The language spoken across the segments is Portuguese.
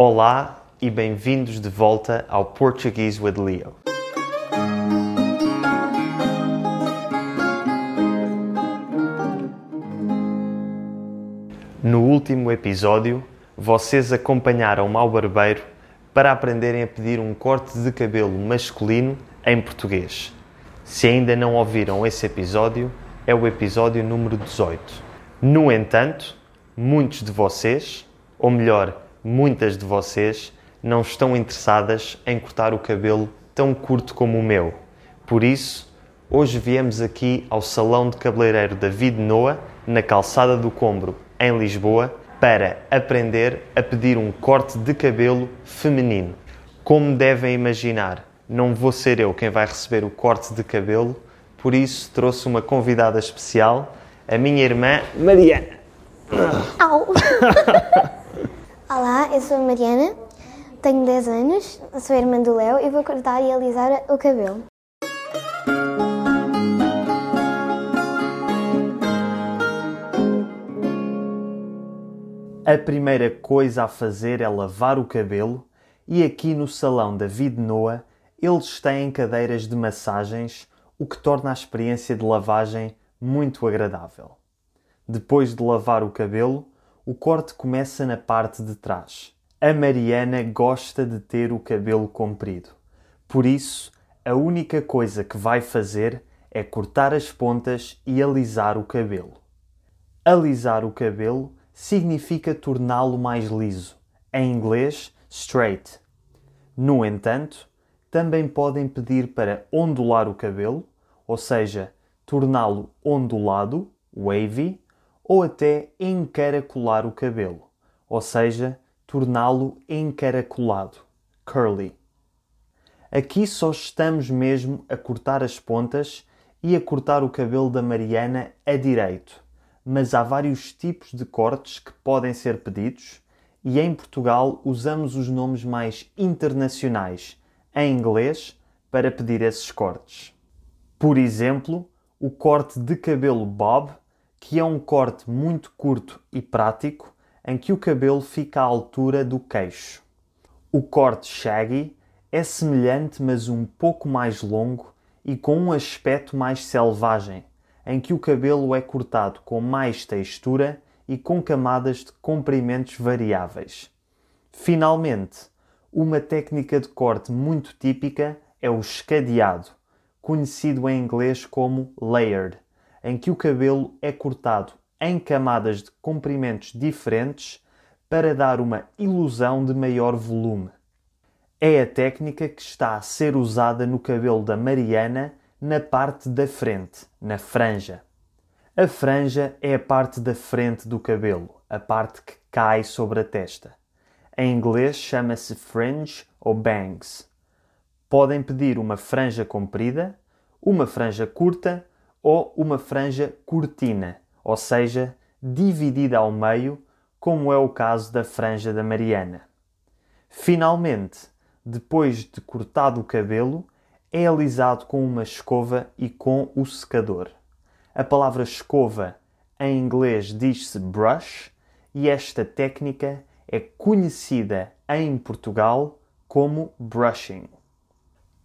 Olá e bem-vindos de volta ao Portuguese with Leo. No último episódio, vocês acompanharam-me ao barbeiro para aprenderem a pedir um corte de cabelo masculino em português. Se ainda não ouviram esse episódio, é o episódio número 18. No entanto, muitos de vocês, ou melhor, muitas de vocês, não estão interessadas em cortar o cabelo tão curto como o meu. Por isso, hoje viemos aqui ao Salão de Cabeleireiro David Noa, na Calçada do Combro, em Lisboa, para aprender a pedir um corte de cabelo feminino. Como devem imaginar, não vou ser eu quem vai receber o corte de cabelo, por isso trouxe uma convidada especial, a minha irmã Mariana. Au! Eu sou a Mariana, tenho 10 anos, sou irmã do Léo e vou cortar e alisar o cabelo. A primeira coisa a fazer é lavar o cabelo e aqui no salão David Noa eles têm cadeiras de massagens, o que torna a experiência de lavagem muito agradável. Depois de lavar o cabelo, o corte começa na parte de trás. A Mariana gosta de ter o cabelo comprido. Por isso, a única coisa que vai fazer é cortar as pontas e alisar o cabelo. Alisar o cabelo significa torná-lo mais liso, em inglês, straight. No entanto, também podem pedir para ondular o cabelo, ou seja, torná-lo ondulado, wavy, ou até encaracolar o cabelo, ou seja, torná-lo encaracolado, curly. Aqui só estamos mesmo a cortar as pontas e a cortar o cabelo da Mariana a direito mas há vários tipos de cortes que podem ser pedidos e em Portugal usamos os nomes mais internacionais em inglês para pedir esses cortes. Por exemplo, o corte de cabelo bob, que é um corte muito curto e prático em que o cabelo fica à altura do queixo. O corte shaggy é semelhante, mas um pouco mais longo e com um aspecto mais selvagem, em que o cabelo é cortado com mais textura e com camadas de comprimentos variáveis. Finalmente, uma técnica de corte muito típica é o escadeado, conhecido em inglês como layered, em que o cabelo é cortado em camadas de comprimentos diferentes para dar uma ilusão de maior volume. É a técnica que está a ser usada no cabelo da Mariana na parte da frente, na franja. A franja é a parte da frente do cabelo, a parte que cai sobre a testa. Em inglês chama-se fringe ou bangs. Podem pedir uma franja comprida, uma franja curta ou uma franja cortina, ou seja, dividida ao meio, como é o caso da franja da Mariana. Finalmente, depois de cortado o cabelo, é alisado com uma escova e com o secador. A palavra escova em inglês diz-se brush e esta técnica é conhecida em Portugal como brushing.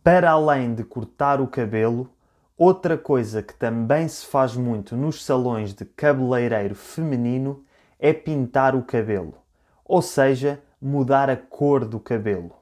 Para além de cortar o cabelo, outra coisa que também se faz muito nos salões de cabeleireiro feminino é pintar o cabelo, ou seja, mudar a cor do cabelo.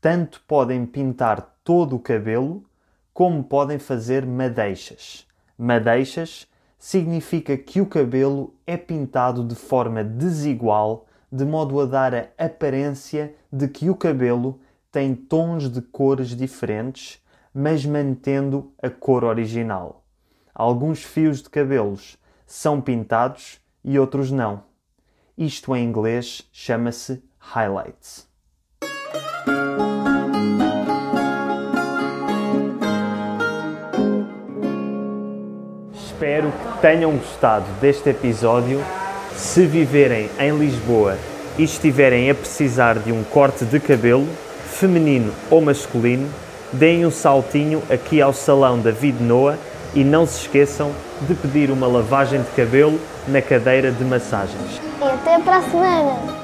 Tanto podem pintar todo o cabelo, como podem fazer madeixas. Madeixas significa que o cabelo é pintado de forma desigual, de modo a dar a aparência de que o cabelo tem tons de cores diferentes, mas mantendo a cor original. Alguns fios de cabelos são pintados e outros não. Isto em inglês chama-se highlights. espero que tenham gostado deste episódio. Se viverem em Lisboa e estiverem a precisar de um corte de cabelo, feminino ou masculino, deem um saltinho aqui ao salão David Noa e não se esqueçam de pedir uma lavagem de cabelo na cadeira de massagens. Até para a semana!